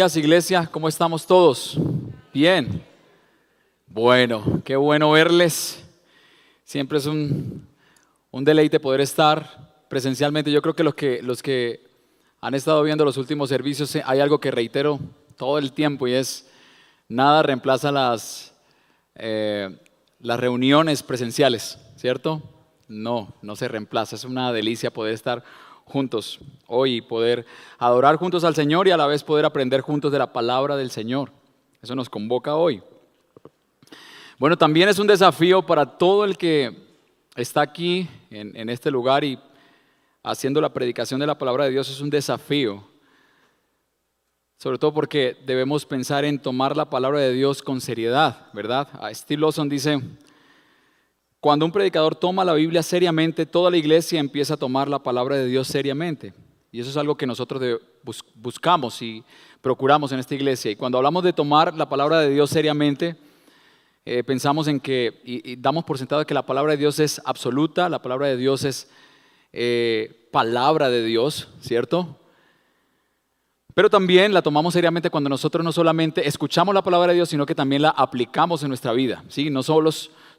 Días iglesia, ¿cómo estamos todos? Bien. Bueno, qué bueno verles. Siempre es un, un, deleite poder estar presencialmente. Yo creo que los, que los que han estado viendo los últimos servicios, eh, hay algo que reitero todo el tiempo y es, nada reemplaza las, eh, las reuniones presenciales, ¿cierto? No, no se reemplaza. Es una delicia poder estar juntos hoy poder adorar juntos al Señor y a la vez poder aprender juntos de la palabra del Señor. Eso nos convoca hoy. Bueno, también es un desafío para todo el que está aquí en, en este lugar y haciendo la predicación de la palabra de Dios es un desafío. Sobre todo porque debemos pensar en tomar la palabra de Dios con seriedad, ¿verdad? Steve Lawson dice, cuando un predicador toma la Biblia seriamente, toda la iglesia empieza a tomar la palabra de Dios seriamente. Y eso es algo que nosotros buscamos y procuramos en esta iglesia. Y cuando hablamos de tomar la palabra de Dios seriamente, eh, pensamos en que, y, damos por sentado que la palabra de Dios es absoluta, la palabra de Dios es eh, palabra de Dios, ¿cierto? Pero también la tomamos seriamente cuando nosotros no solamente escuchamos la palabra de Dios, sino que también la aplicamos en nuestra vida. ¿sí? No solo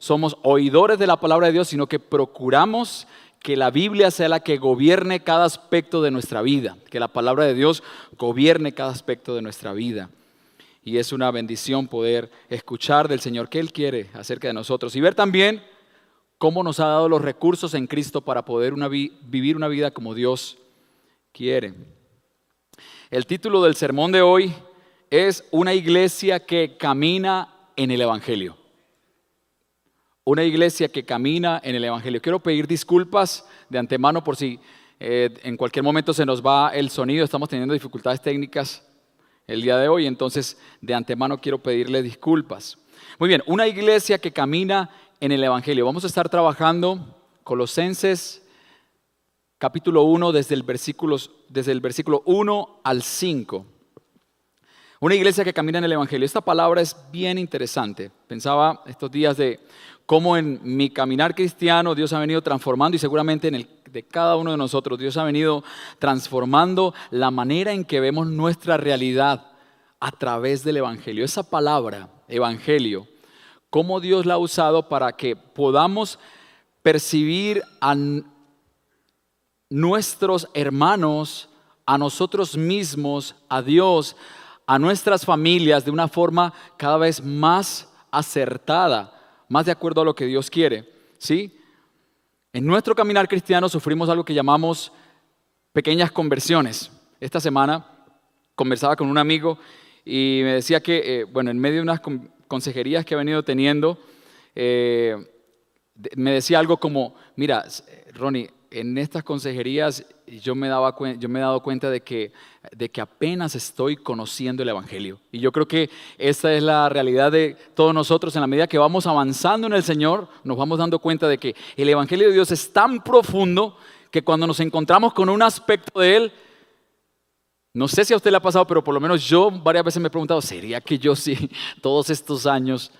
somos oidores de la palabra de Dios, sino que procuramos que la Biblia sea la que gobierne cada aspecto de nuestra vida, que la palabra de Dios gobierne cada aspecto de nuestra vida. Y es una bendición poder escuchar del Señor qué Él quiere acerca de nosotros y ver también cómo nos ha dado los recursos en Cristo para poder vivir una vida como Dios quiere. El título del sermón de hoy es Una iglesia que camina en el Evangelio una iglesia que camina en el Evangelio. Quiero pedir disculpas de antemano por si eh, en cualquier momento se nos va el sonido, estamos teniendo dificultades técnicas el día de hoy, entonces de antemano quiero pedirle disculpas. Muy bien, una iglesia que camina en el Evangelio. Vamos a estar trabajando Colosenses capítulo 1 desde el versículo, desde el versículo 1 al 5. Una iglesia que camina en el Evangelio. Esta palabra es bien interesante. Pensaba estos días de cómo en mi caminar cristiano Dios ha venido transformando y seguramente en el de cada uno de nosotros Dios ha venido transformando la manera en que vemos nuestra realidad a través del Evangelio. Esa palabra, Evangelio, cómo Dios la ha usado para que podamos percibir a nuestros hermanos, a nosotros mismos, a Dios, a nuestras familias de una forma cada vez más acertada más de acuerdo a lo que Dios quiere. ¿sí? En nuestro caminar cristiano sufrimos algo que llamamos pequeñas conversiones. Esta semana conversaba con un amigo y me decía que, eh, bueno, en medio de unas consejerías que ha venido teniendo, eh, me decía algo como, mira, Ronnie, en estas consejerías yo me, daba, yo me he dado cuenta de que, de que apenas estoy conociendo el Evangelio. Y yo creo que esta es la realidad de todos nosotros. En la medida que vamos avanzando en el Señor, nos vamos dando cuenta de que el Evangelio de Dios es tan profundo que cuando nos encontramos con un aspecto de Él, no sé si a usted le ha pasado, pero por lo menos yo varias veces me he preguntado, ¿sería que yo sí, todos estos años,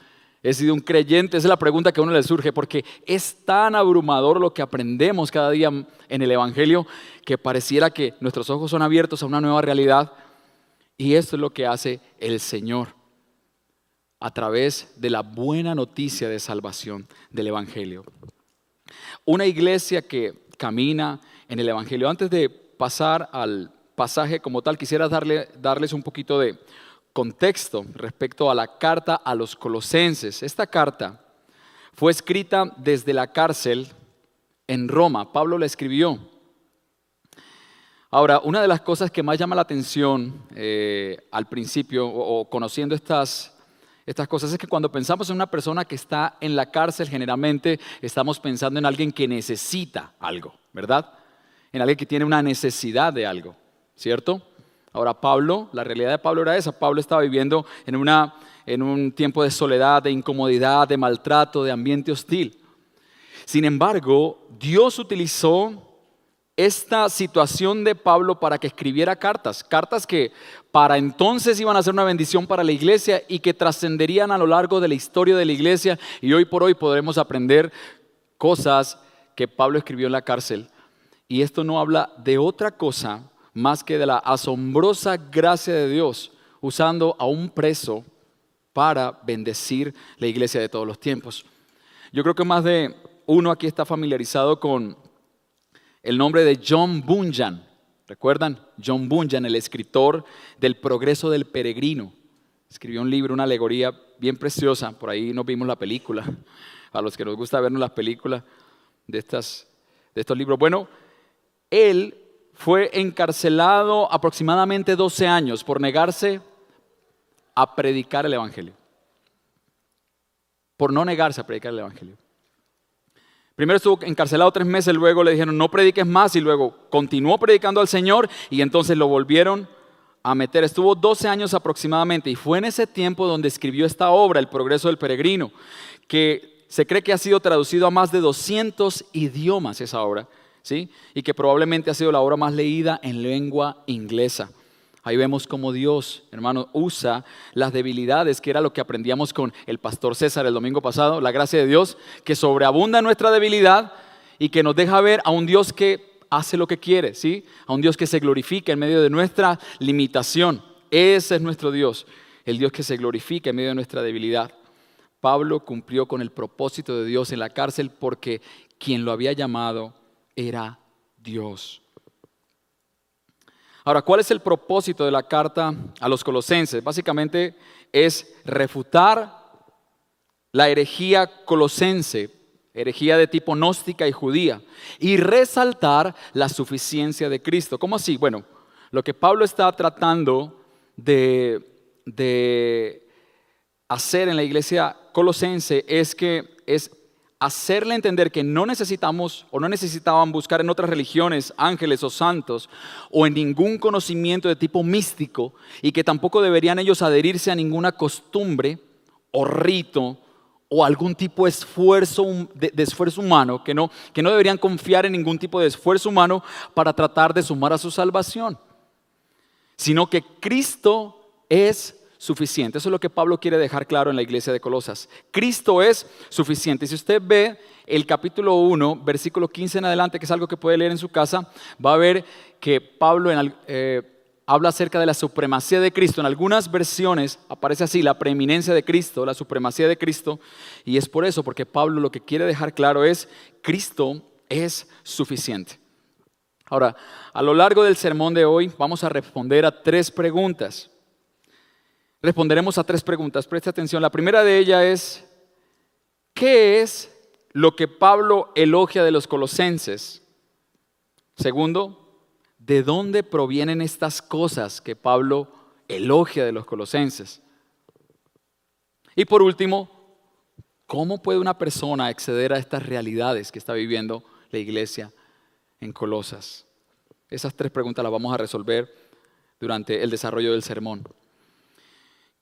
he sido un creyente? Esa es la pregunta que a uno le surge, porque es tan abrumador lo que aprendemos cada día en el Evangelio que pareciera que nuestros ojos son abiertos a una nueva realidad. Y esto es lo que hace el Señor a través de la buena noticia de salvación del Evangelio. Una iglesia que camina en el Evangelio. Antes de pasar al pasaje como tal, quisiera darle, darles un poquito de contexto respecto a la carta a los colosenses. Esta carta fue escrita desde la cárcel en Roma. Pablo la escribió. Ahora, una de las cosas que más llama la atención eh, al principio o, conociendo estas, estas cosas es que cuando pensamos en una persona que está en la cárcel, generalmente estamos pensando en alguien que necesita algo, ¿verdad? En alguien que tiene una necesidad de algo, ¿cierto? Ahora Pablo, la realidad de Pablo era esa. Pablo estaba viviendo en, una, en un tiempo de soledad, de incomodidad, de maltrato, de ambiente hostil. Sin embargo, Dios utilizó esta situación de Pablo para que escribiera cartas, cartas que para entonces iban a ser una bendición para la iglesia y que trascenderían a lo largo de la historia de la iglesia y hoy por hoy podremos aprender cosas que Pablo escribió en la cárcel. Y esto no habla de otra cosa más que de la asombrosa gracia de Dios usando a un preso para bendecir la iglesia de todos los tiempos. Yo creo que más de uno aquí está familiarizado con el nombre de John Bunyan. ¿Recuerdan? John Bunyan, el escritor del Progreso del Peregrino. Escribió un libro, una alegoría bien preciosa. Por ahí nos vimos la película. A los que nos gusta vernos las películas de, estas, de estos libros. Bueno, él fue encarcelado aproximadamente 12 años por negarse a predicar el Evangelio. Por no negarse a predicar el Evangelio. Primero estuvo encarcelado tres meses, luego le dijeron no prediques más y luego continuó predicando al Señor y entonces lo volvieron a meter. Estuvo 12 años aproximadamente y fue en ese tiempo donde escribió esta obra, El Progreso del Peregrino, que se cree que ha sido traducido a más de 200 idiomas esa obra, ¿sí? Y que probablemente ha sido la obra más leída en lengua inglesa. Ahí vemos cómo Dios, hermano, usa las debilidades, que era lo que aprendíamos con el pastor César el domingo pasado, la gracia de Dios, que sobreabunda nuestra debilidad y que nos deja ver a un Dios que hace lo que quiere, ¿sí? A un Dios que se glorifica en medio de nuestra limitación. Ese es nuestro Dios, el Dios que se glorifica en medio de nuestra debilidad. Pablo cumplió con el propósito de Dios en la cárcel porque quien lo había llamado era Dios. Ahora, ¿cuál es el propósito de la carta a los colosenses? Básicamente es refutar la herejía colosense, herejía de tipo gnóstica y judía, y resaltar la suficiencia de Cristo. ¿Cómo así? Bueno, lo que Pablo está tratando de, de hacer en la iglesia colosense es que es hacerle entender que no necesitamos o no necesitaban buscar en otras religiones ángeles o santos o en ningún conocimiento de tipo místico y que tampoco deberían ellos adherirse a ninguna costumbre o rito o algún tipo de esfuerzo, de, esfuerzo humano, que no, que no deberían confiar en ningún tipo de esfuerzo humano para tratar de sumar a su salvación, sino que Cristo es suficiente. Eso es lo que Pablo quiere dejar claro en la iglesia de Colosas. Cristo es suficiente. Si usted ve el capítulo 1, versículo 15 en adelante, que es algo que puede leer en su casa, va a ver que Pablo eh, habla acerca de la supremacía de Cristo. En algunas versiones aparece así, la preeminencia de Cristo, la supremacía de Cristo. Y es por eso, porque Pablo lo que quiere dejar claro es, Cristo es suficiente. Ahora, a lo largo del sermón de hoy vamos a responder a tres preguntas responderemos a tres preguntas. Preste atención. La primera de ellas es, ¿qué es lo que Pablo elogia de los colosenses? Segundo, ¿de dónde provienen estas cosas que Pablo elogia de los colosenses? Y por último, ¿cómo puede una persona acceder a estas realidades que está viviendo la iglesia en Colosas? Esas tres preguntas las vamos a resolver durante el desarrollo del sermón.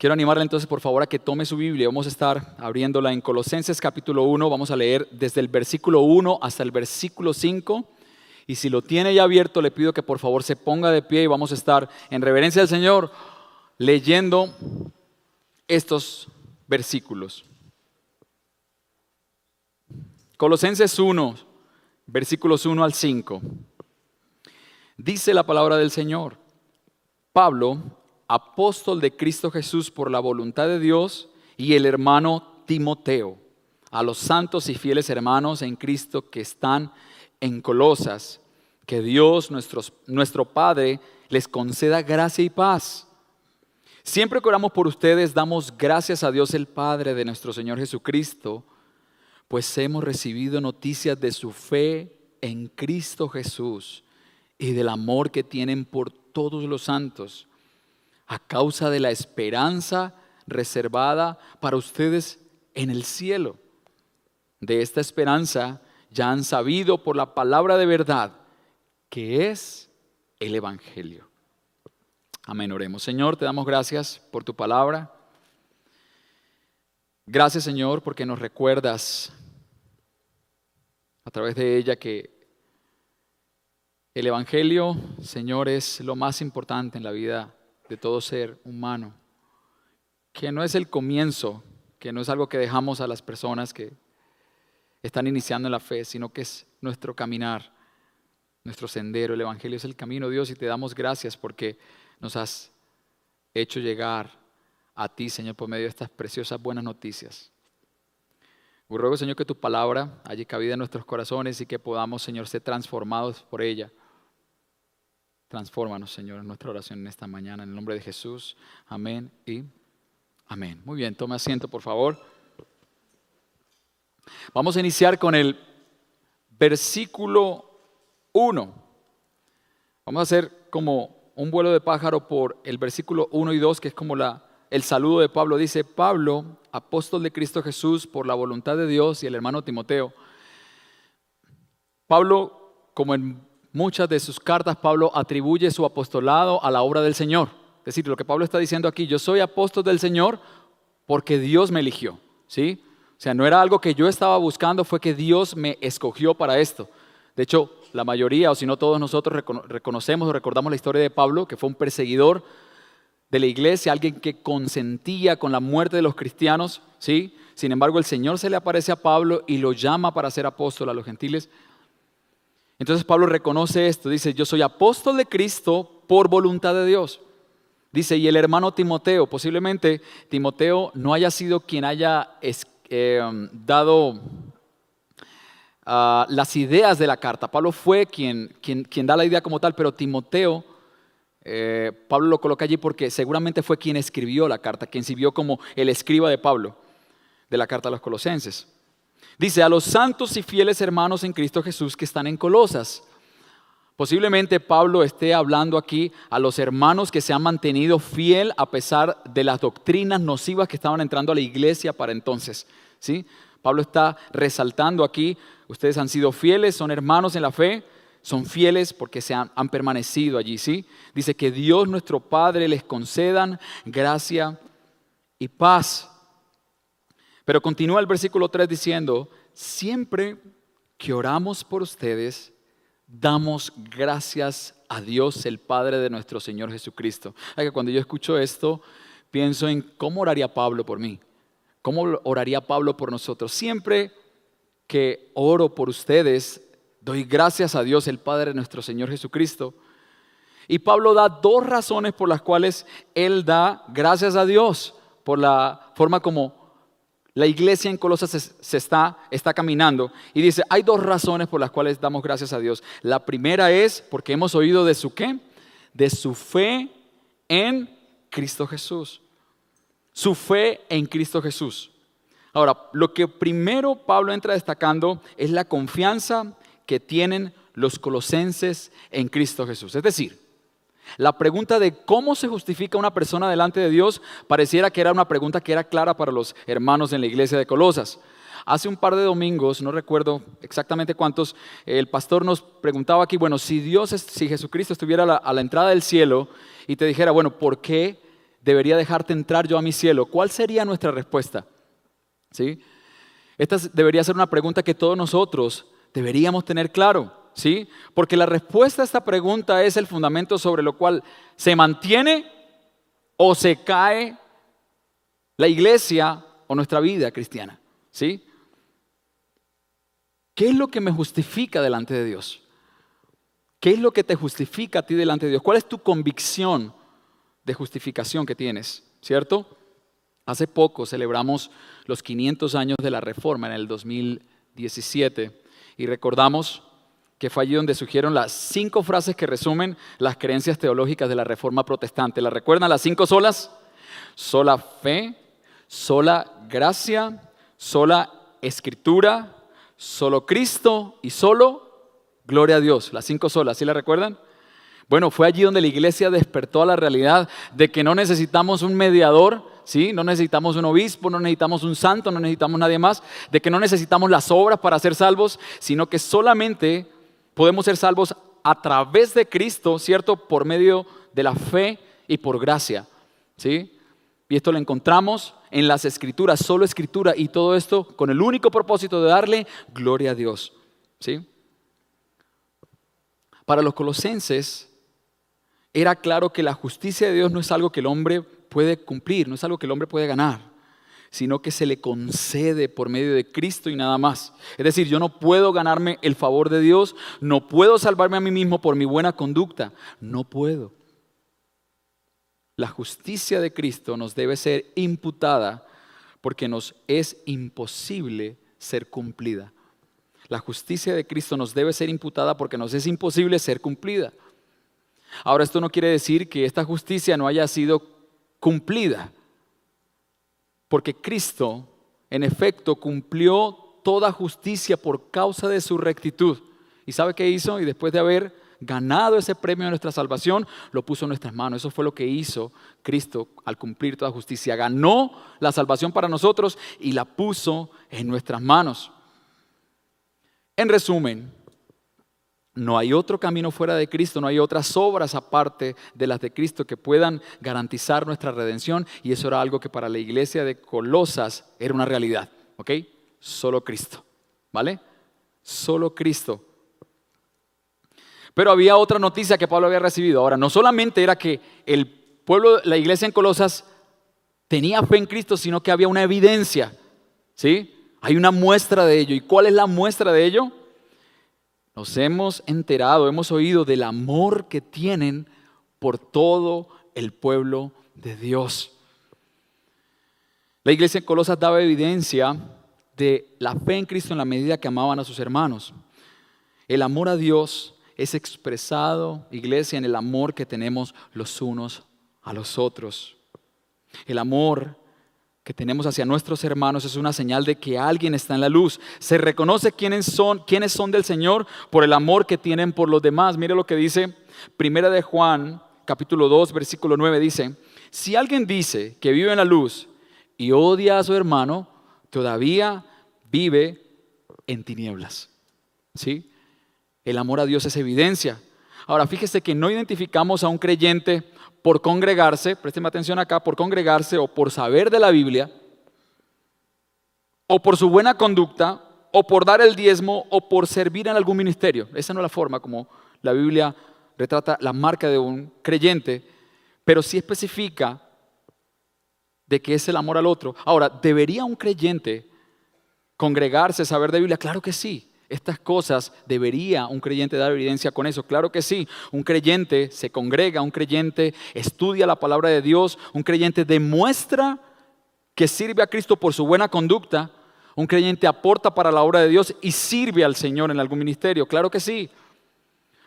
Quiero animarle entonces por favor a que tome su Biblia. Vamos a estar abriéndola en Colosenses capítulo 1. Vamos a leer desde el versículo 1 hasta el versículo 5. Y si lo tiene ya abierto, le pido que por favor se ponga de pie y vamos a estar en reverencia al Señor leyendo estos versículos. Colosenses 1, versículos 1 al 5. Dice la palabra del Señor. Pablo, apóstol de Cristo Jesús por la voluntad de Dios, y el hermano Timoteo, a los santos y fieles hermanos en Cristo que están en Colosas, que Dios, nuestro Padre, les conceda gracia y paz. Siempre que oramos por ustedes, damos gracias a Dios el Padre de nuestro Señor Jesucristo, pues hemos recibido noticias de su fe en Cristo Jesús y del amor que tienen por todos los santos a causa de la esperanza reservada para ustedes en el cielo. De esta esperanza ya han sabido por la palabra de verdad que es el Evangelio. Amén, oremos. Señor, te damos gracias por tu palabra. Gracias, Señor, porque nos recuerdas a través de ella que el Evangelio, Señor, es lo más importante en la vida de todo ser humano, que no es el comienzo, que no es algo que dejamos a las personas que están iniciando en la fe, sino que es nuestro caminar. nuestro sendero. El Evangelio es el camino, Dios, y te damos gracias porque nos has hecho llegar a ti, Señor, por medio de estas preciosas buenas noticias. ruego, Señor, que tu palabra haya cabida en nuestros corazones y que podamos, Señor, ser transformados por ella. Transfórmanos, Señor, en nuestra oración en esta mañana. En el nombre de Jesús. Amén y amén. Muy bien, tome asiento, por favor. Vamos a iniciar con el versículo 1. Vamos a hacer como un vuelo de pájaro por el versículo 1 y 2, que es como la, el saludo de Pablo. Dice, Pablo, apóstol de Cristo Jesús, por la voluntad de Dios y el hermano Timoteo. Pablo, como en muchas de sus cartas, Pablo atribuye su apostolado a la obra del Señor. Es decir, lo que Pablo está diciendo aquí, yo soy apóstol del Señor porque Dios me eligió. ¿Sí? O sea, no era algo que yo estaba buscando, fue que Dios me escogió para esto. De hecho, la mayoría, o si no todos nosotros, reconocemos o recordamos la historia de Pablo, que fue un perseguidor de la iglesia, alguien que consentía con la muerte de los cristianos, ¿sí? Sin embargo, el Señor se le aparece a Pablo y lo llama para ser apóstol a los gentiles. Entonces Pablo reconoce esto, dice, yo soy apóstol de Cristo por voluntad de Dios. Dice, y el hermano Timoteo, posiblemente Timoteo no haya sido quien haya eh, dado ah, las ideas de la carta. Pablo fue quien, quien, quien, da la idea como tal, pero Timoteo, eh, Pablo lo coloca allí porque seguramente fue quien escribió la carta, quien sirvió como el escriba de Pablo de la carta a los colosenses. Dice, a los santos y fieles hermanos en Cristo Jesús que están en Colosas. Posiblemente Pablo esté hablando aquí a los hermanos que se han mantenido fiel a pesar de las doctrinas nocivas que estaban entrando a la iglesia para entonces. ¿sí? Pablo está resaltando aquí, ustedes han sido fieles, son hermanos en la fe, son fieles porque se han, permanecido allí. ¿sí? Dice que Dios nuestro Padre les concedan gracia y paz. Pero continúa el versículo 3 diciendo, siempre que oramos por ustedes, damos gracias a Dios, el Padre de nuestro Señor Jesucristo. que cuando yo escucho esto, pienso en cómo oraría Pablo por mí. ¿Cómo oraría Pablo por nosotros? Siempre que oro por ustedes, doy gracias a Dios, el Padre de nuestro Señor Jesucristo. Y Pablo da dos razones por las cuales él da gracias a Dios, por la forma como la iglesia en Colosas se, está, está caminando. Y dice, hay dos razones por las cuales damos gracias a Dios. La primera es porque hemos oído de su qué? De su fe en Cristo Jesús su fe en Cristo Jesús. Ahora, lo que primero Pablo entra destacando es la confianza que tienen los colosenses en Cristo Jesús. Es decir, la pregunta de cómo se justifica una persona delante de Dios pareciera que era una pregunta que era clara para los hermanos en la iglesia de Colosas. Hace un par de domingos, no recuerdo exactamente cuántos, el pastor nos preguntaba aquí, bueno, si Dios, si Jesucristo estuviera a la, entrada del cielo y te dijera, bueno, ¿por qué debería dejarte entrar yo a mi cielo? ¿Cuál sería nuestra respuesta? ¿Sí? Esta debería ser una pregunta que todos nosotros deberíamos tener claro, ¿sí? Porque la respuesta a esta pregunta es el fundamento sobre lo cual se mantiene o se cae la iglesia o nuestra vida cristiana, ¿sí? ¿Qué es lo que me justifica delante de Dios? ¿Qué es lo que te justifica a ti delante de Dios? ¿Cuál es tu convicción de justificación que tienes, ¿cierto? Hace poco celebramos los 500 años de la Reforma en el 2017 y recordamos que fue allí donde surgieron las cinco frases que resumen las creencias teológicas de la Reforma protestante. ¿La recuerdan las cinco solas? Sola fe, sola gracia, sola escritura, solo Cristo y solo gloria a Dios. Las cinco solas, ¿sí la recuerdan? Bueno, fue allí donde la iglesia despertó a la realidad de que no necesitamos un mediador, ¿sí? No necesitamos un obispo, no necesitamos un santo, no necesitamos nadie más, de que no necesitamos las obras para ser salvos, sino que solamente podemos ser salvos a través de Cristo, ¿cierto? Por medio de la fe y por gracia, ¿sí? Y esto lo encontramos en las escrituras, solo escritura, y todo esto con el único propósito de darle gloria a Dios, ¿sí? Para los colosenses, era claro que la justicia de Dios no es algo que el hombre puede cumplir, no es algo que el hombre puede ganar, sino que se le concede por medio de Cristo y nada más. Es decir, yo no puedo ganarme el favor de Dios, no puedo salvarme a mí mismo por mi buena conducta, no puedo. La justicia de Cristo nos debe ser imputada porque nos es imposible ser cumplida. La justicia de Cristo nos debe ser imputada porque nos es imposible ser cumplida. Ahora, esto no quiere decir que esta justicia no haya sido cumplida. Porque Cristo, en efecto, cumplió toda justicia por causa de su rectitud. ¿Y sabe qué hizo? Y después de haber ganado ese premio de nuestra salvación, lo puso en nuestras manos. Eso fue lo que hizo Cristo al cumplir toda justicia. Ganó la salvación para nosotros y la puso en nuestras manos. En resumen, no hay otro camino fuera de Cristo, no hay otras obras aparte de las de Cristo que puedan garantizar nuestra redención y eso era algo que para la iglesia de Colosas era una realidad, ¿ok? Solo Cristo, ¿vale? Solo Cristo. Pero había otra noticia que Pablo había recibido. Ahora, no solamente era que el pueblo, la iglesia en Colosas tenía fe en Cristo, sino que había una evidencia, ¿sí? Hay una muestra de ello. ¿Y cuál es la muestra de ello? Nos hemos enterado, hemos oído del amor que tienen por todo el pueblo de Dios. La iglesia en Colosas daba evidencia de la fe en Cristo en la medida que amaban a sus hermanos. El amor a Dios es expresado, iglesia, en el amor que tenemos los unos a los otros. El amor que tenemos hacia nuestros hermanos es una señal de que alguien está en la luz. Se reconoce quiénes son, quiénes son del Señor por el amor que tienen por los demás. Mire lo que dice Primera de Juan, capítulo 2, versículo 9 dice, si alguien dice que vive en la luz y odia a su hermano, todavía vive en tinieblas. ¿Sí? El amor a Dios es evidencia. Ahora, fíjese que no identificamos a un creyente por congregarse, présteme atención acá, por congregarse o por saber de la Biblia, o por su buena conducta, o por dar el diezmo, o por servir en algún ministerio. Esa no es la forma como la Biblia retrata la marca de un creyente, pero sí especifica de que es el amor al otro. Ahora, ¿debería un creyente congregarse, saber de Biblia? Claro que sí. Estas cosas debería un creyente dar evidencia con eso. Claro que sí, un creyente se congrega, un creyente estudia la palabra de Dios, un creyente demuestra que sirve a Cristo por su buena conducta, un creyente aporta para la obra de Dios y sirve al Señor en algún ministerio. Claro que sí.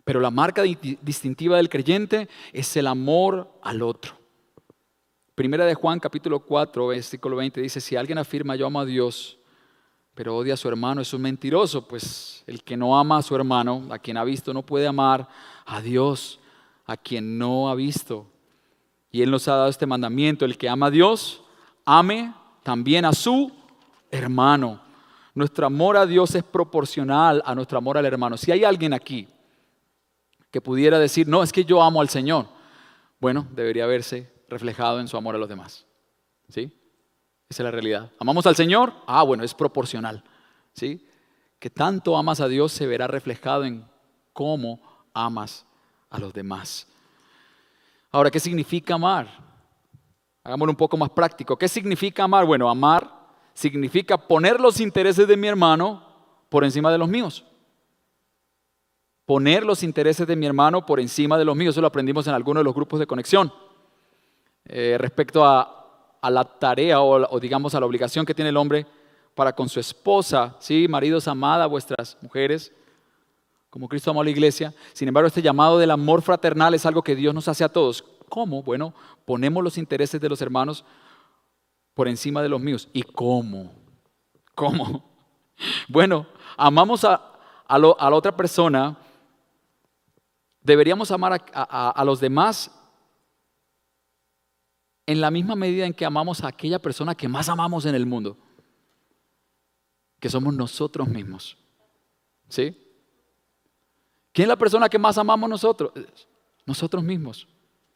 Pero la marca distintiva del creyente es el amor al otro. Primera de Juan capítulo 4, versículo 20 dice, si alguien afirma yo amo a Dios, pero odia a su hermano, es un mentiroso, pues el que no ama a su hermano, a quien ha visto, no puede amar a Dios, a quien no ha visto. Y Él nos ha dado este mandamiento, el que ama a Dios, ame también a su hermano. Nuestro amor a Dios es proporcional a nuestro amor al hermano. Si hay alguien aquí que pudiera decir, no, es que yo amo al Señor, bueno, debería verse reflejado en su amor a los demás. ¿Sí? Esa es la realidad. ¿Amamos al Señor? Ah, bueno, es proporcional. ¿Sí? Que tanto amas a Dios se verá reflejado en cómo amas a los demás. Ahora, ¿qué significa amar? Hagámoslo un poco más práctico. ¿Qué significa amar? Bueno, amar significa poner los intereses de mi hermano por encima de los míos. Poner los intereses de mi hermano por encima de los míos. Eso lo aprendimos en algunos de los grupos de conexión. Eh, respecto a a la tarea o, digamos a la obligación que tiene el hombre para con su esposa, ¿sí? Maridos, amada vuestras mujeres, como Cristo amó a la iglesia. Sin embargo, este llamado del amor fraternal es algo que Dios nos hace a todos. ¿Cómo? Bueno, ponemos los intereses de los hermanos por encima de los míos. ¿Y cómo? ¿Cómo? Bueno, amamos a, a, la otra persona, deberíamos amar a los demás en la misma medida en que amamos a aquella persona que más amamos en el mundo, que somos nosotros mismos. ¿Sí? ¿Quién es la persona que más amamos nosotros? Nosotros mismos.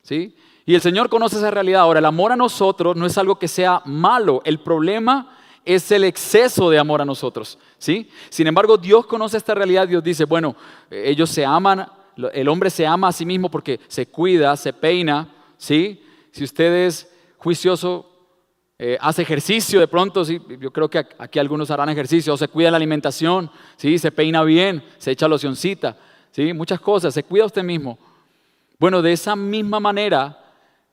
¿Sí? Y el Señor conoce esa realidad. Ahora, el amor a nosotros no es algo que sea malo. El problema es el exceso de amor a nosotros. ¿Sí? Sin embargo, Dios conoce esta realidad. Dios dice, bueno, ellos se aman, el hombre se ama a sí mismo porque se cuida, se peina, ¿sí? Si usted es juicioso eh, hace ejercicio de pronto, ¿sí? yo creo que aquí algunos harán ejercicio, o se cuida la alimentación, ¿sí? se peina bien, se echa locioncita, ¿sí? muchas cosas, se cuida usted mismo. Bueno, de esa misma manera,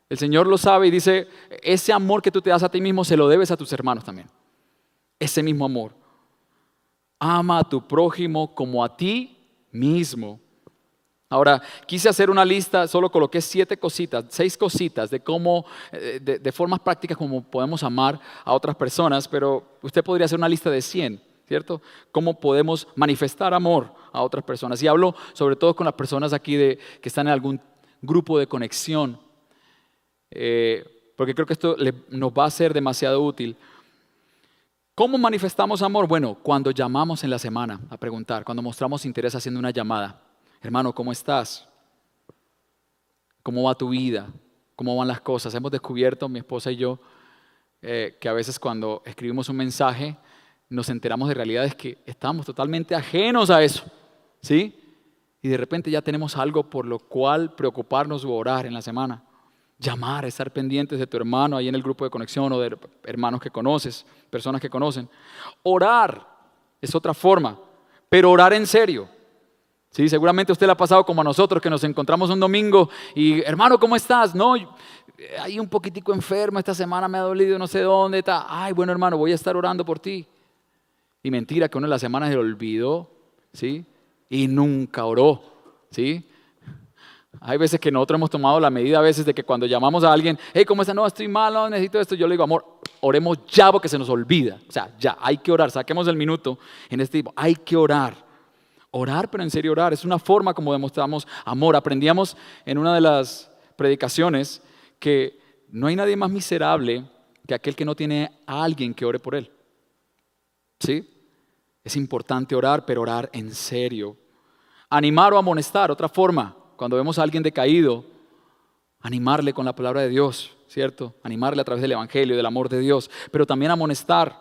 el Señor lo sabe y dice, ese amor que tú te das a ti mismo se lo debes a tus hermanos también. Ese mismo amor. Ama a tu prójimo como a ti mismo. Ahora, quise hacer una lista, solo coloqué siete cositas, seis cositas de cómo, eh, de, formas prácticas como podemos amar a otras personas, pero usted podría hacer una lista de 100, ¿cierto? Cómo podemos manifestar amor a otras personas. Y hablo sobre todo con las personas aquí de, que están en algún grupo de conexión, eh, porque creo que esto nos va a ser demasiado útil. ¿Cómo manifestamos amor? Bueno, cuando llamamos en la semana a preguntar, cuando mostramos interés haciendo una llamada. Hermano, ¿cómo estás? ¿Cómo va tu vida? ¿Cómo van las cosas? Hemos descubierto, mi esposa y yo, eh, que a veces cuando escribimos un mensaje nos enteramos de realidades que estamos totalmente ajenos a eso. ¿Sí? Y de repente ya tenemos algo por lo cual preocuparnos o orar en la semana. Llamar, estar pendientes de tu hermano ahí en el grupo de conexión o de hermanos que conoces, personas que conocen. Orar es otra forma, pero orar en serio. Sí, seguramente usted le ha pasado como a nosotros, que nos encontramos un domingo y, hermano, ¿cómo estás? No, hay un poquitico enfermo, esta semana me ha dolido, no sé dónde está. Ay, bueno, hermano, voy a estar orando por ti. Y mentira, que uno de las semanas se olvidó, ¿sí? Y nunca oró, ¿sí? Hay veces que nosotros hemos tomado la medida a veces de que cuando llamamos a alguien, hey, ¿cómo estás? No, estoy malo, necesito esto. Yo le digo, amor, oremos ya porque se nos olvida. O sea, ya, hay que orar. Saquemos el minuto en este tipo. Hay que orar. Orar, pero en serio orar, es una forma como demostramos amor. Aprendíamos en una de las predicaciones que no hay nadie más miserable que aquel que no tiene a alguien que ore por él. ¿Sí? Es importante orar, pero orar en serio. Animar o amonestar, otra forma, cuando vemos a alguien decaído, animarle con la palabra de Dios, ¿cierto? Animarle a través del Evangelio, del amor de Dios, pero también amonestar,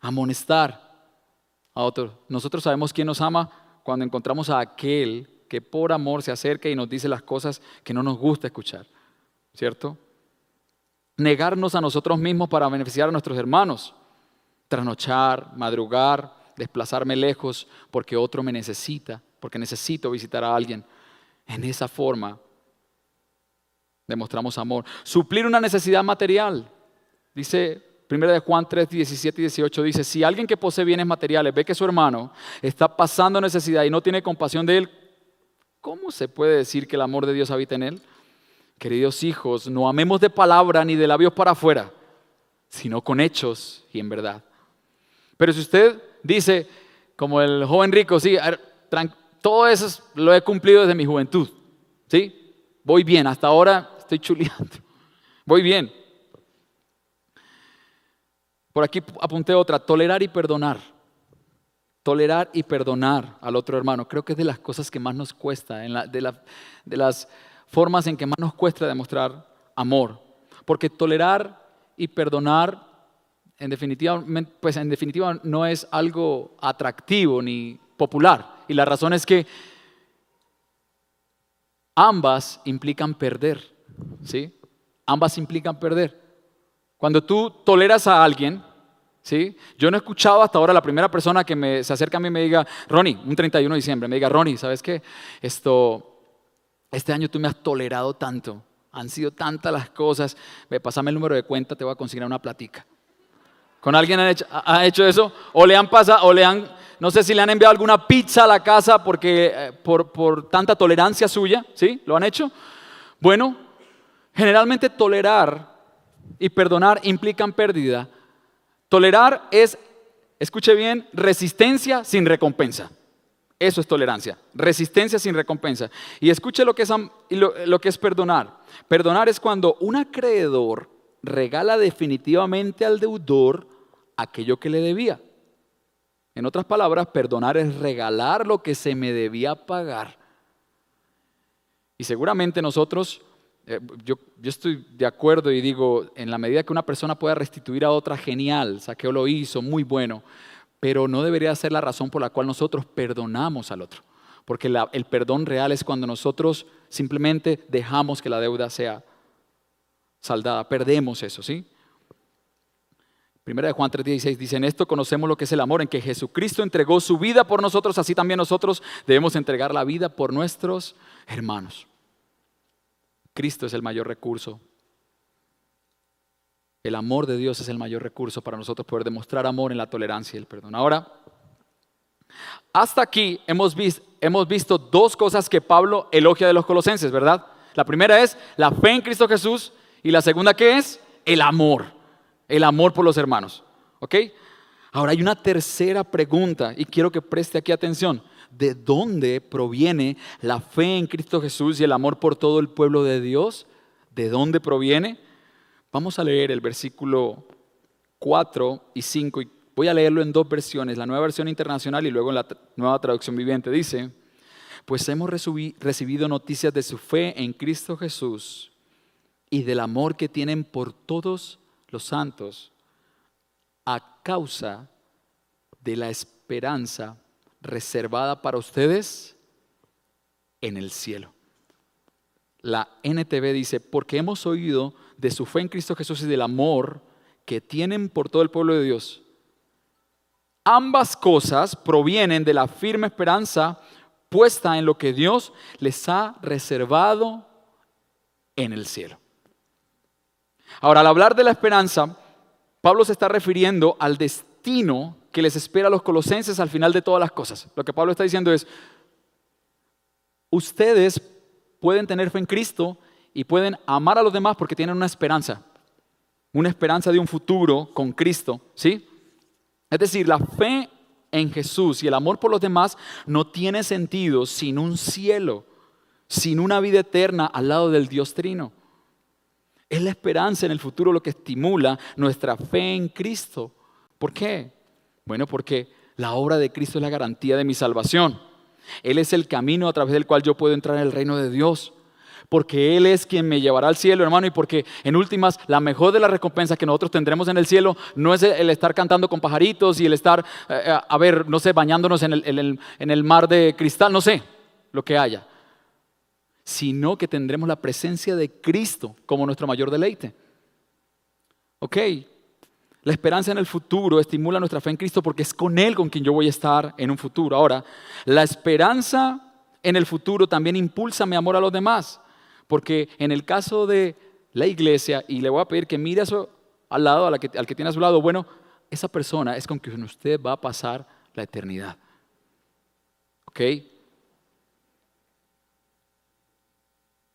amonestar Nosotros sabemos quién nos ama cuando encontramos a aquel que por amor se acerca y nos dice las cosas que no nos gusta escuchar, ¿cierto? Negarnos a nosotros mismos para beneficiar a nuestros hermanos, trasnochar, madrugar, desplazarme lejos porque otro me necesita, porque necesito visitar a alguien. En esa forma demostramos amor. Suplir una necesidad material. Dice Primera de Juan 3, 17 y 18 dice, si alguien que posee bienes materiales ve que su hermano está pasando necesidad y no tiene compasión de él, ¿cómo se puede decir que el amor de Dios habita en él? Queridos hijos, no amemos de palabra ni de labios para afuera, sino con hechos y en verdad. Pero si usted dice, como el joven rico, sí, todo eso lo he cumplido desde mi juventud, ¿sí? Voy bien, hasta ahora estoy chuleando, voy bien. Por aquí apunté otra, tolerar y perdonar. Tolerar y perdonar al otro hermano. Creo que es de las cosas que más nos cuesta, de, de las formas en que más nos cuesta demostrar amor. Porque tolerar y perdonar, en definitiva, pues en definitiva no es algo atractivo ni popular. Y la razón es que ambas implican perder. ¿sí? Ambas implican perder. Cuando tú toleras a alguien, ¿sí? Yo no he escuchado hasta ahora la primera persona que me, se acerca a mí y me diga, Ronnie, un 31 de diciembre, me diga, Ronnie, ¿sabes qué? Esto, este año tú me has tolerado tanto, han sido tantas las cosas, ve, pásame el número de cuenta, te voy a conseguir una platica. ¿Con alguien ha hecho, ha hecho eso? ¿O le han pasado, o le han, no sé si le han enviado alguna pizza a la casa porque, eh, por, por tanta tolerancia suya, ¿sí? ¿Lo han hecho? Bueno, generalmente tolerar y perdonar implican pérdida. Tolerar es, escuche bien, resistencia sin recompensa. Eso es tolerancia, resistencia sin recompensa. Y escuche lo que es, lo que es perdonar. Perdonar es cuando un acreedor regala definitivamente al deudor aquello que le debía. En otras palabras, perdonar es regalar lo que se me debía pagar. Y seguramente nosotros eh, yo, estoy de acuerdo y digo, en la medida que una persona pueda restituir a otra, genial, Saqueo lo hizo, muy bueno, pero no debería ser la razón por la cual nosotros perdonamos al otro, porque el perdón real es cuando nosotros simplemente dejamos que la deuda sea saldada, perdemos eso, ¿sí? Primera de Juan 3:16 dice, en esto conocemos lo que es el amor, en que Jesucristo entregó su vida por nosotros, así también nosotros debemos entregar la vida por nuestros hermanos. Cristo es el mayor recurso. El amor de Dios es el mayor recurso para nosotros poder demostrar amor en la tolerancia y el perdón. Ahora, hasta aquí hemos visto, hemos visto dos cosas que Pablo elogia de los colosenses, ¿verdad? La primera es la fe en Cristo Jesús y la segunda que es el amor el amor por los hermanos. ¿Ok? Ahora hay una tercera pregunta y quiero que preste aquí atención. ¿De dónde proviene la fe en Cristo Jesús y el amor por todo el pueblo de Dios? ¿De dónde proviene? Vamos a leer el versículo 4 y 5 y voy a leerlo en dos versiones, la nueva versión internacional y luego en la nueva traducción viviente. Dice, pues hemos recibido noticias de su fe en Cristo Jesús y del amor que tienen por todos los santos a causa de la esperanza reservada para ustedes en el cielo. La NTV dice, porque hemos oído de su fe en Cristo Jesús y del amor que tienen por todo el pueblo de Dios. Ambas cosas provienen de la firme esperanza puesta en lo que Dios les ha reservado en el cielo. Ahora, al hablar de la esperanza, Pablo se está refiriendo al destino que les espera a los colosenses al final de todas las cosas. Lo que Pablo está diciendo es, ustedes pueden tener fe en Cristo y pueden amar a los demás porque tienen una esperanza, una esperanza de un futuro con Cristo, ¿sí? Es decir, la fe en Jesús y el amor por los demás no tiene sentido sin un cielo, sin una vida eterna al lado del Dios Trino. Es la esperanza en el futuro lo que estimula nuestra fe en Cristo. ¿Por qué? Bueno, porque la obra de Cristo es la garantía de mi salvación. Él es el camino a través del cual yo puedo entrar en el reino de Dios. Porque Él es quien me llevará al cielo, hermano, y porque en últimas la mejor de las recompensas que nosotros tendremos en el cielo no es el estar cantando con pajaritos y el estar, eh, eh, a ver, no sé, bañándonos en el, en el mar de cristal, no sé, lo que haya sino que tendremos la presencia de Cristo como nuestro mayor deleite. ¿Ok? La esperanza en el futuro estimula nuestra fe en Cristo porque es con Él con quien yo voy a estar en un futuro. Ahora, la esperanza en el futuro también impulsa mi amor a los demás, porque en el caso de la iglesia, y le voy a pedir que mire al lado, al que tiene a su lado, bueno, esa persona es con quien usted va a pasar la eternidad. ¿Ok?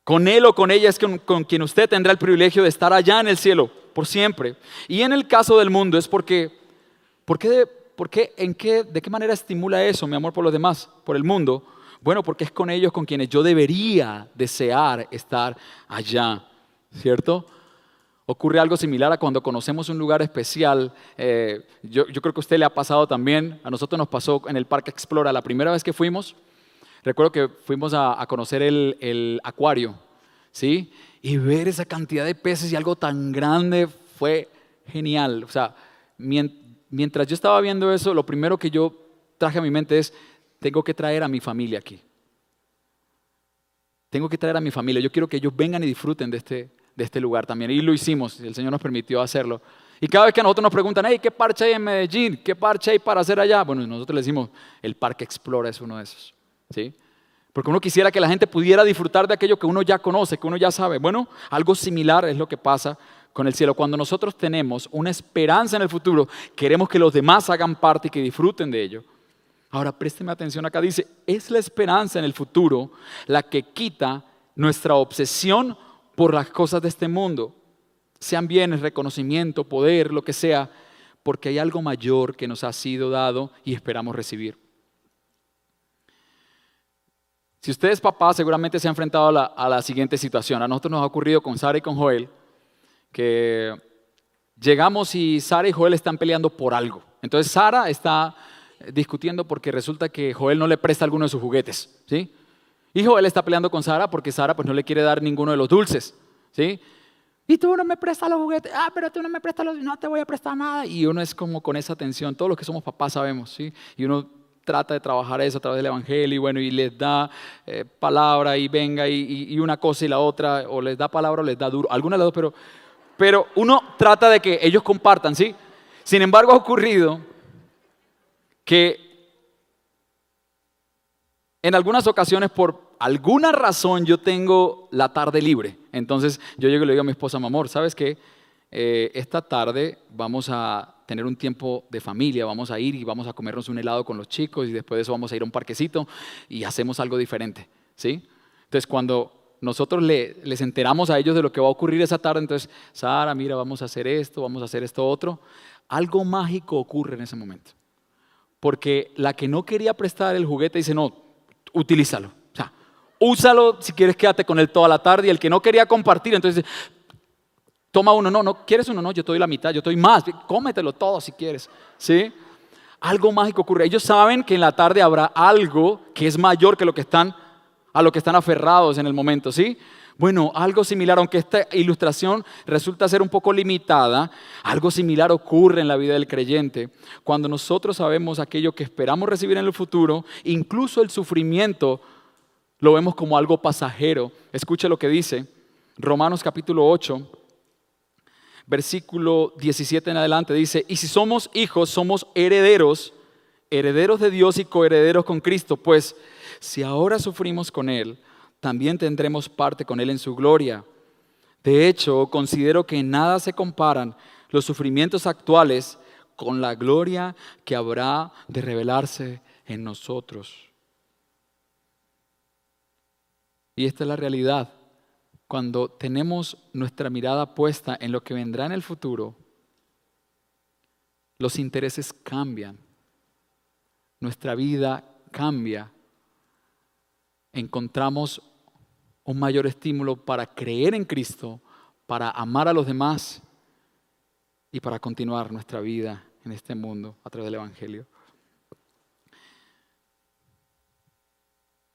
Con él o con ella es con, quien usted tendrá el privilegio de estar allá en el cielo por siempre. Y en el caso del mundo es porque, ¿por qué, en qué, ¿de qué manera estimula eso mi amor por los demás, por el mundo? Bueno, porque es con ellos con quienes yo debería desear estar allá, ¿cierto? Ocurre algo similar a cuando conocemos un lugar especial. Eh, yo, creo que a usted le ha pasado también, a nosotros nos pasó en el Parque Explora, la primera vez que fuimos, Recuerdo que fuimos a, conocer el, acuario, ¿sí? Y ver esa cantidad de peces y algo tan grande fue genial. O sea, mientras yo estaba viendo eso, lo primero que yo traje a mi mente es, tengo que traer a mi familia aquí. Tengo que traer a mi familia. Yo quiero que ellos vengan y disfruten de este, de este lugar también. Y lo hicimos, el Señor nos permitió hacerlo. Y cada vez que a nosotros nos preguntan, hey, ¿qué parche hay en Medellín? ¿Qué parche hay para hacer allá? Bueno, nosotros le decimos, el Parque Explora es uno de esos. ¿sí? Porque uno quisiera que la gente pudiera disfrutar de aquello que uno ya conoce, que uno ya sabe. Bueno, algo similar es lo que pasa con el cielo. Cuando nosotros tenemos una esperanza en el futuro, queremos que los demás hagan parte y que disfruten de ello. Ahora, présteme atención acá, dice, es la esperanza en el futuro la que quita nuestra obsesión por las cosas de este mundo, sean bienes, reconocimiento, poder, lo que sea, porque hay algo mayor que nos ha sido dado y esperamos recibir. Si usted es papá, seguramente se ha enfrentado a la, siguiente situación. A nosotros nos ha ocurrido con Sara y con Joel, que llegamos y Sara y Joel están peleando por algo. Entonces Sara está discutiendo porque resulta que Joel no le presta alguno de sus juguetes, ¿sí? Y Joel está peleando con Sara porque Sara pues no le quiere dar ninguno de los dulces, ¿sí? Y tú no me prestas los juguetes, ah, pero tú no me prestas los, no te voy a prestar nada. Y uno es como con esa tensión, todos los que somos papás sabemos, ¿sí? Y uno trata de trabajar eso a través del Evangelio y bueno, y les da eh, palabra y venga y, una cosa y la otra, o les da palabra o les da duro, alguna de las dos, pero, pero uno trata de que ellos compartan, ¿sí? Sin embargo, ha ocurrido que en algunas ocasiones por alguna razón yo tengo la tarde libre. Entonces yo llego y le digo a mi esposa, mi amor, ¿sabes qué? Eh, esta tarde vamos a tener un tiempo de familia, vamos a ir y vamos a comernos un helado con los chicos y después de eso vamos a ir a un parquecito y hacemos algo diferente, ¿sí? Entonces cuando nosotros les enteramos a ellos de lo que va a ocurrir esa tarde, entonces, Sara, mira, vamos a hacer esto, vamos a hacer esto otro, algo mágico ocurre en ese momento. Porque la que no quería prestar el juguete dice, no, utilízalo úsalo, si quieres quédate con él toda la tarde. Y el que no quería compartir, entonces toma uno, no, no, ¿quieres uno? No, yo te doy la mitad, yo te doy más, cómetelo todo si quieres. ¿Sí? Algo mágico ocurre. Ellos saben que en la tarde habrá algo que es mayor que lo que están, a lo que están aferrados en el momento, ¿sí? Bueno, algo similar, aunque esta ilustración resulta ser un poco limitada, algo similar ocurre en la vida del creyente. Cuando nosotros sabemos aquello que esperamos recibir en el futuro, incluso el sufrimiento lo vemos como algo pasajero. Escuche lo que dice Romanos capítulo 8, versículo 17 en adelante. Dice, y si somos hijos, somos herederos, herederos de Dios y coherederos con Cristo. Pues si ahora sufrimos con Él, también tendremos parte con Él en su gloria. De hecho, considero que nada se comparan los sufrimientos actuales con la gloria que habrá de revelarse en nosotros. Y esta es la realidad. Cuando tenemos nuestra mirada puesta en lo que vendrá en el futuro, los intereses cambian, nuestra vida cambia, encontramos un mayor estímulo para creer en Cristo, para amar a los demás y para continuar nuestra vida en este mundo a través del Evangelio.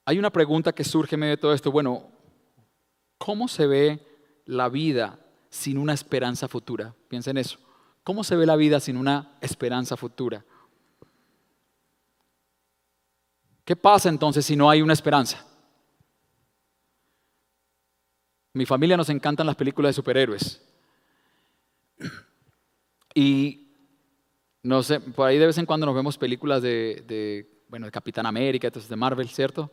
Hay una pregunta que surge en medio de todo esto. Bueno, ¿cómo se ve la vida sin una esperanza futura? Piensa en eso. ¿Cómo se ve la vida sin una esperanza futura? ¿Qué pasa entonces si no hay una esperanza? Mi familia nos encantan las películas de superhéroes. Y no sé, por ahí de vez en cuando nos vemos películas de, bueno, de Capitán América, de Marvel, ¿cierto?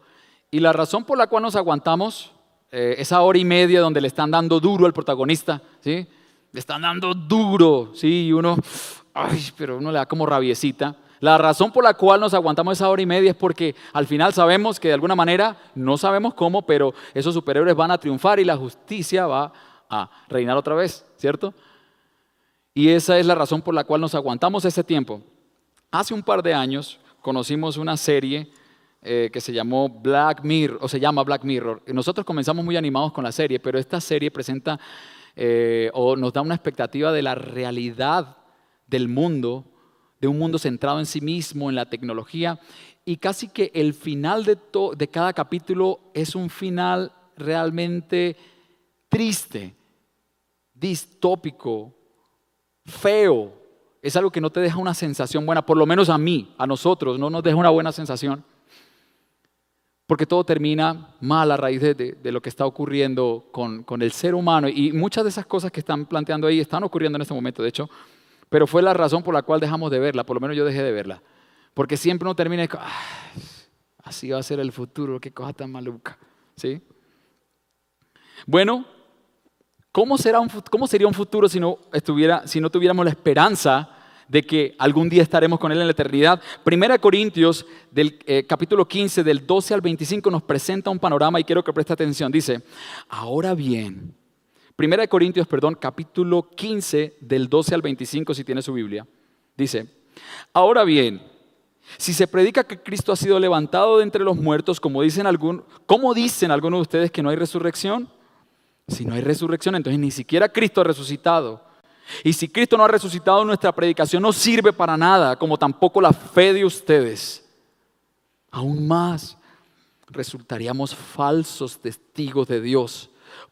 Y la razón por la cual nos aguantamos eh, esa hora y media donde le están dando duro al protagonista, ¿sí? Le están dando duro, ¿sí? Y uno, ay, pero uno le da como rabiecita. La razón por la cual nos aguantamos esa hora y media es porque al final sabemos que de alguna manera, no sabemos cómo, pero esos superhéroes van a triunfar y la justicia va a reinar otra vez, ¿cierto? Y esa es la razón por la cual nos aguantamos ese tiempo. Hace un par de años conocimos una serie eh, que se llamó Black Mirror, o se llama Black Mirror. Nosotros comenzamos muy animados con la serie, pero esta serie presenta eh, o nos da una expectativa de la realidad del mundo, de un mundo centrado en sí mismo, en la tecnología, y casi que el final de, de cada capítulo es un final realmente triste, distópico, feo. Es algo que no te deja una sensación buena, por lo menos a mí, a nosotros, no nos deja una buena sensación. Porque todo termina mal a raíz de, lo que está ocurriendo con, con, el ser humano. Y muchas de esas cosas que están planteando ahí están ocurriendo en este momento, de hecho. Pero fue la razón por la cual dejamos de verla, por lo menos yo dejé de verla. Porque siempre uno termina y así va a ser el futuro, qué cosa tan maluca. ¿Sí? Bueno, ¿cómo, será un, ¿cómo sería un futuro si no, estuviera, si no tuviéramos la esperanza de que algún día estaremos con Él en la eternidad. Primera Corintios, del eh, capítulo 15, del 12 al 25, nos presenta un panorama y quiero que preste atención. Dice, ahora bien, Primera Corintios, perdón, capítulo 15, del 12 al 25, si tiene su Biblia. Dice, ahora bien, si se predica que Cristo ha sido levantado de entre los muertos, como dicen, algún, ¿cómo dicen algunos de ustedes que no hay resurrección? Si no hay resurrección, entonces ni siquiera Cristo ha resucitado. Y si Cristo no ha resucitado, nuestra predicación no sirve para nada, como tampoco la fe de ustedes. Aún más, resultaríamos falsos testigos de Dios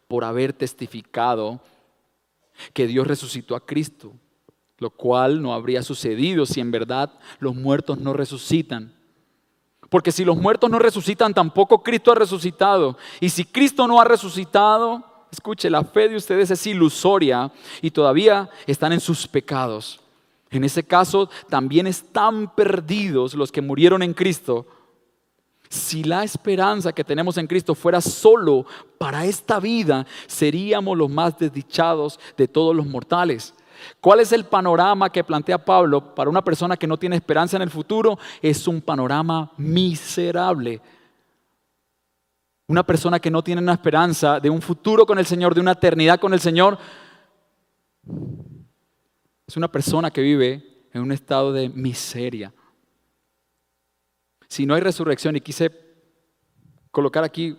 por haber testificado que Dios resucitó a Cristo, lo cual no habría sucedido si en verdad los muertos no resucitan. Porque si los muertos no resucitan, tampoco Cristo ha resucitado. Y si Cristo no ha resucitado, Escuche, la fe de ustedes es ilusoria y todavía están en sus pecados. En ese caso, también están perdidos los que murieron en Cristo. Si la esperanza que tenemos en Cristo fuera solo para esta vida, seríamos los más desdichados de todos los mortales. ¿Cuál es el panorama que plantea Pablo para una persona que no tiene esperanza en el futuro? Es un panorama miserable. Una persona que no tiene una esperanza de un futuro con el Señor, de una eternidad con el Señor, es una persona que vive en un estado de miseria. Si no hay resurrección, y quise colocar aquí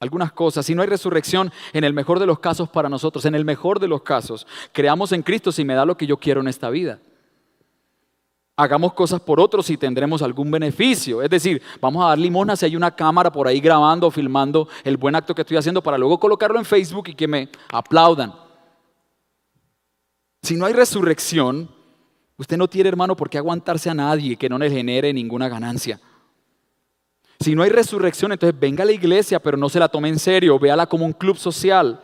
algunas cosas, si no hay resurrección, en el mejor de los casos para nosotros, en el mejor de los casos, creamos en Cristo si me da lo que yo quiero en esta vida. Hagamos cosas por otros y tendremos algún beneficio. Es decir, vamos a dar limosna si hay una cámara por ahí grabando o filmando el buen acto que estoy haciendo para luego colocarlo en Facebook y que me aplaudan. Si no hay resurrección, usted no tiene, hermano, por qué aguantarse a nadie que no le genere ninguna ganancia. Si no hay resurrección, entonces venga a la iglesia, pero no se la tome en serio, véala como un club social.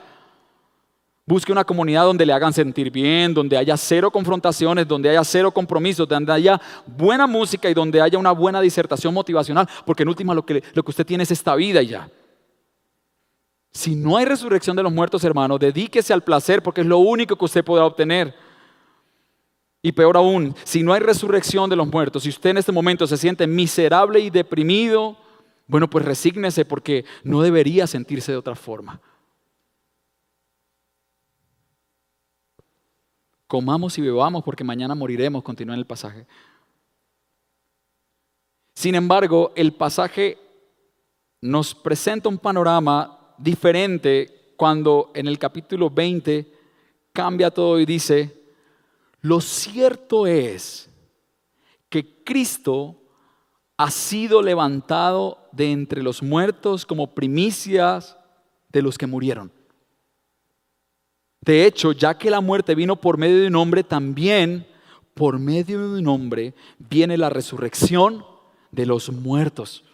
Busque una comunidad donde le hagan sentir bien, donde haya cero confrontaciones, donde haya cero compromisos, donde haya buena música y donde haya una buena disertación motivacional, porque en última lo que, lo que usted tiene es esta vida y ya. Si no hay resurrección de los muertos, hermano, dedíquese al placer porque es lo único que usted podrá obtener. Y peor aún, si no hay resurrección de los muertos, si usted en este momento se siente miserable y deprimido, bueno, pues resígnese porque no debería sentirse de otra forma. Comamos y bebamos porque mañana moriremos, continúa en el pasaje. Sin embargo, el pasaje nos presenta un panorama diferente cuando en el capítulo 20 cambia todo y dice, lo cierto es que Cristo ha sido levantado de entre los muertos como primicias de los que murieron. De hecho, ya que la muerte vino por medio de un hombre, también por medio de un hombre viene la resurrección de los muertos.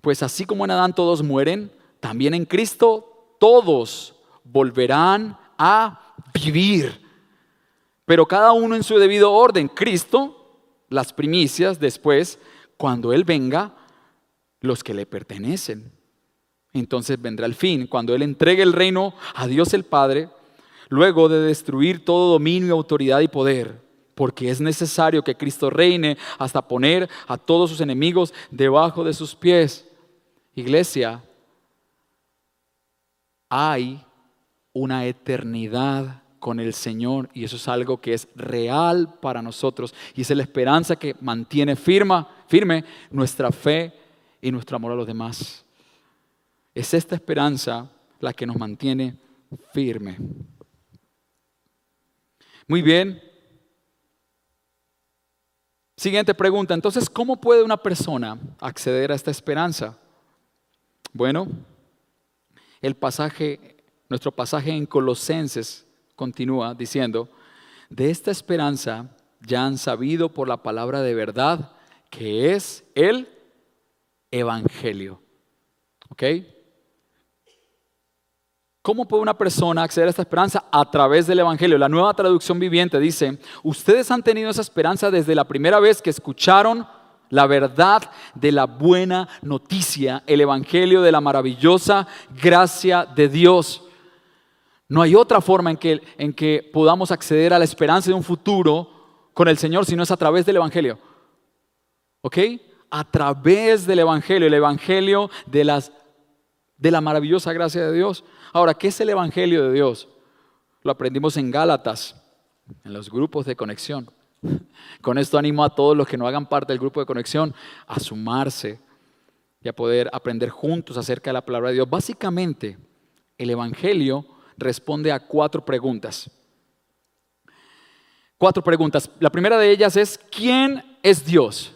Pues así como en Adán todos mueren, también en Cristo todos volverán a vivir. Pero cada uno en su debido orden. Cristo, las primicias, después, cuando Él venga, los que le pertenecen. Entonces vendrá el fin, cuando Él entregue el reino a Dios el Padre, luego de destruir todo dominio, autoridad y poder, porque es necesario que Cristo reine hasta poner a todos sus enemigos debajo de sus pies. Iglesia, hay una eternidad con el Señor y eso es algo que es real para nosotros y es la esperanza que mantiene firma, firme nuestra fe y nuestro amor a los demás. Es esta esperanza la que nos mantiene firme. Muy bien. Siguiente pregunta. Entonces, ¿cómo puede una persona acceder a esta esperanza? Bueno, el pasaje, nuestro pasaje en Colosenses continúa diciendo, de esta esperanza ya han sabido por la palabra de verdad que es el Evangelio. ¿Ok? ¿Cómo puede una persona acceder a esta esperanza? A través del Evangelio. La nueva traducción viviente dice, ustedes han tenido esa esperanza desde la primera vez que escucharon la verdad de la buena noticia, el Evangelio de la maravillosa gracia de Dios. No hay otra forma en que, en que podamos acceder a la esperanza de un futuro con el Señor si no es a través del Evangelio. ¿Ok? A través del Evangelio, el Evangelio de, las, de la maravillosa gracia de Dios. Ahora, ¿qué es el Evangelio de Dios? Lo aprendimos en Gálatas, en los grupos de conexión. Con esto animo a todos los que no hagan parte del grupo de conexión a sumarse y a poder aprender juntos acerca de la palabra de Dios. Básicamente, el Evangelio responde a cuatro preguntas. Cuatro preguntas. La primera de ellas es, ¿quién es Dios?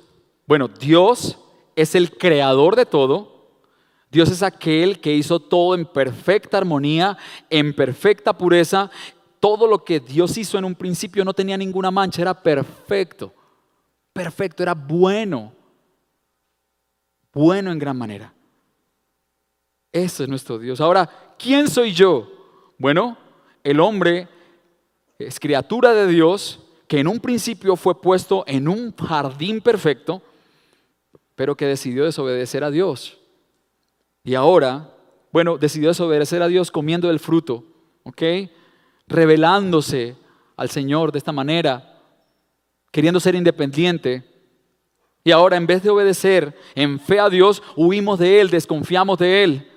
Bueno, Dios es el creador de todo. Dios es aquel que hizo todo en perfecta armonía, en perfecta pureza todo lo que Dios hizo en un principio no tenía ninguna mancha, era perfecto. Perfecto, era bueno. Bueno en gran manera. Ese es nuestro Dios. Ahora, ¿quién soy yo? Bueno, el hombre es criatura de Dios, que en un principio fue puesto en un jardín perfecto, pero que decidió desobedecer a Dios. Y ahora, bueno, decidió desobedecer a Dios comiendo el fruto, ¿ok? Revelándose al Señor de esta manera, queriendo ser independiente. Y ahora en vez de obedecer en fe a Dios, huimos de Él, desconfiamos de Él.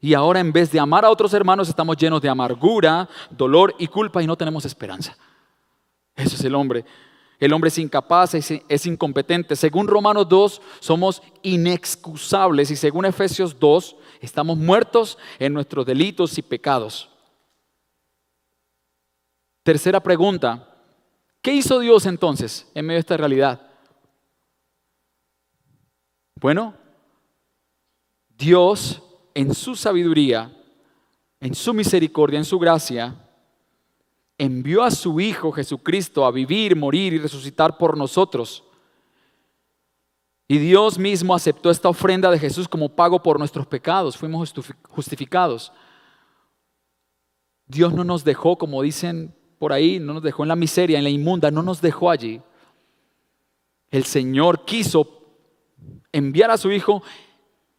Y ahora en vez de amar a otros hermanos, estamos llenos de amargura, dolor y culpa y no tenemos esperanza. Eso es el hombre. El hombre es incapaz, es, incompetente. Según Romanos 2, somos inexcusables y según Efesios 2, estamos muertos en nuestros delitos y pecados. Tercera pregunta, ¿qué hizo Dios entonces en medio de esta realidad? Bueno, Dios en su sabiduría, en su misericordia, en su gracia, envió a su Hijo Jesucristo a vivir, morir y resucitar por nosotros. Y Dios mismo aceptó esta ofrenda de Jesús como pago por nuestros pecados. Fuimos justificados. Dios no nos dejó, como dicen por ahí, no nos dejó en la miseria, en la inmunda, no nos dejó allí. El Señor quiso enviar a su Hijo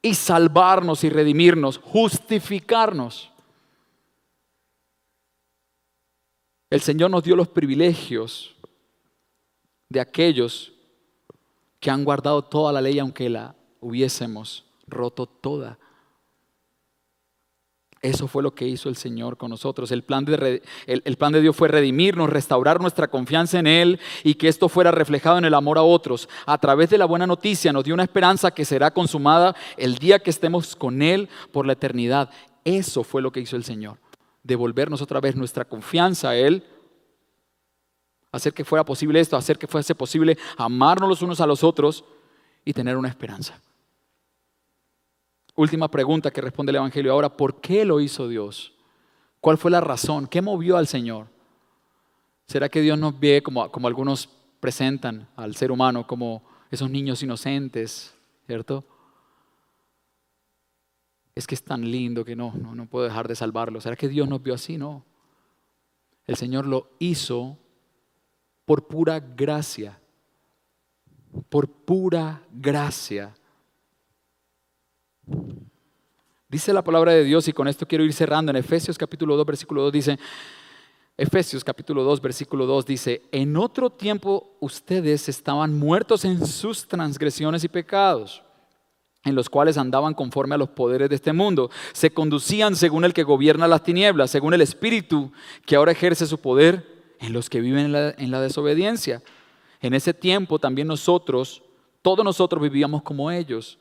y salvarnos y redimirnos, justificarnos. El Señor nos dio los privilegios de aquellos que han guardado toda la ley aunque la hubiésemos roto toda. Eso fue lo que hizo el Señor con nosotros. El plan, de, el, plan, de, Dios fue redimirnos, restaurar nuestra confianza en Él y que esto fuera reflejado en el amor a otros. A través de la buena noticia nos dio una esperanza que será consumada el día que estemos con Él por la eternidad. Eso fue lo que hizo el Señor. Devolvernos otra vez nuestra confianza a Él. Hacer que fuera posible esto, hacer que fuese posible amarnos los unos a los otros y tener una esperanza. Última pregunta que responde el Evangelio ahora, ¿por qué lo hizo Dios? ¿Cuál fue la razón? ¿Qué movió al Señor? ¿Será que Dios nos ve como, como algunos presentan al ser humano, como esos niños inocentes, ¿cierto? Es que es tan lindo que no, no, no puedo dejar de salvarlo. ¿Será que Dios nos vio así? No. El Señor lo hizo por pura gracia. Por pura gracia. Dice la palabra de Dios y con esto quiero ir cerrando. En Efesios capítulo 2, versículo 2 dice, Efesios capítulo 2, versículo 2 dice, en otro tiempo ustedes estaban muertos en sus transgresiones y pecados, en los cuales andaban conforme a los poderes de este mundo. Se conducían según el que gobierna las tinieblas, según el Espíritu que ahora ejerce su poder en los que viven en la, en la desobediencia. En ese tiempo también nosotros, todos nosotros vivíamos como ellos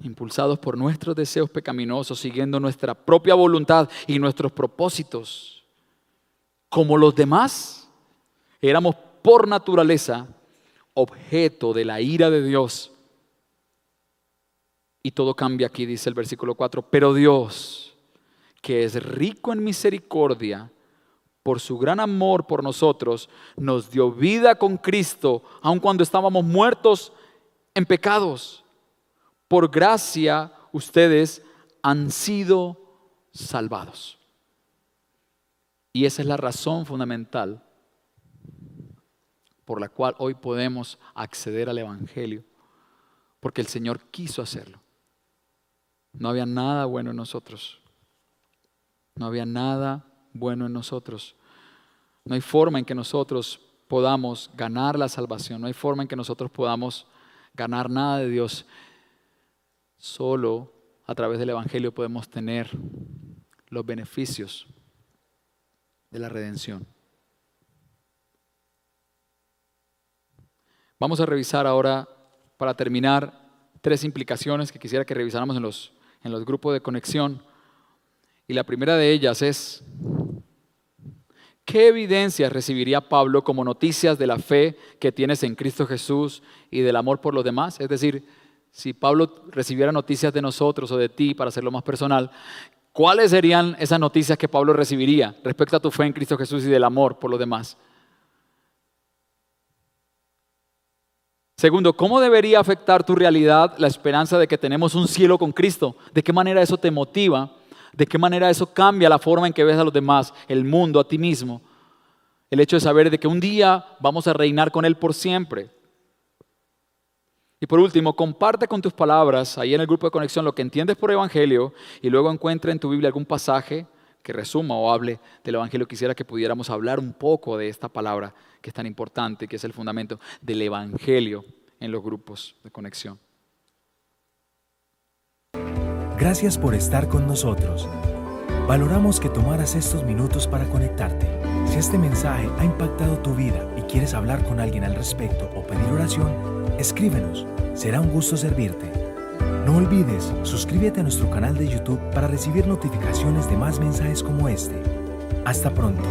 impulsados por nuestros deseos pecaminosos, siguiendo nuestra propia voluntad y nuestros propósitos. Como los demás, éramos por naturaleza objeto de la ira de Dios. Y todo cambia aquí, dice el versículo 4. Pero Dios, que es rico en misericordia, por su gran amor por nosotros, nos dio vida con Cristo, aun cuando estábamos muertos en pecados por gracia ustedes han sido salvados. Y esa es la razón fundamental por la cual hoy podemos acceder al Evangelio, porque el Señor quiso hacerlo. No había nada bueno en nosotros. No había nada bueno en nosotros. No hay forma en que nosotros podamos ganar la salvación. No hay forma en que nosotros podamos ganar nada de Dios. Solo a través del Evangelio podemos tener los beneficios de la redención. Vamos a revisar ahora, para terminar, tres implicaciones que quisiera que revisáramos en los, en los grupos de conexión. Y la primera de ellas es, ¿qué evidencias recibiría Pablo como noticias de la fe que tienes en Cristo Jesús y del amor por los demás? Es decir, si Pablo recibiera noticias de nosotros o de ti, para hacerlo más personal, ¿cuáles serían esas noticias que Pablo recibiría respecto a tu fe en Cristo Jesús y del amor por los demás? Segundo, ¿cómo debería afectar tu realidad la esperanza de que tenemos un cielo con Cristo? ¿De qué manera eso te motiva? ¿De qué manera eso cambia la forma en que ves a los demás, el mundo, a ti mismo? el hecho de saber de que un día vamos a reinar con Él por siempre. Y por último, comparte con tus palabras ahí en el grupo de conexión lo que entiendes por Evangelio y luego encuentra en tu Biblia algún pasaje que resuma o hable del Evangelio. Quisiera que pudiéramos hablar un poco de esta palabra que es tan importante, que es el fundamento del Evangelio en los grupos de conexión. Gracias por estar con nosotros. Valoramos que tomaras estos minutos para conectarte. Si este mensaje ha impactado tu vida y quieres hablar con alguien al respecto o pedir oración, Escríbenos, será un gusto servirte. No olvides, suscríbete a nuestro canal de YouTube para recibir notificaciones de más mensajes como este. Hasta pronto.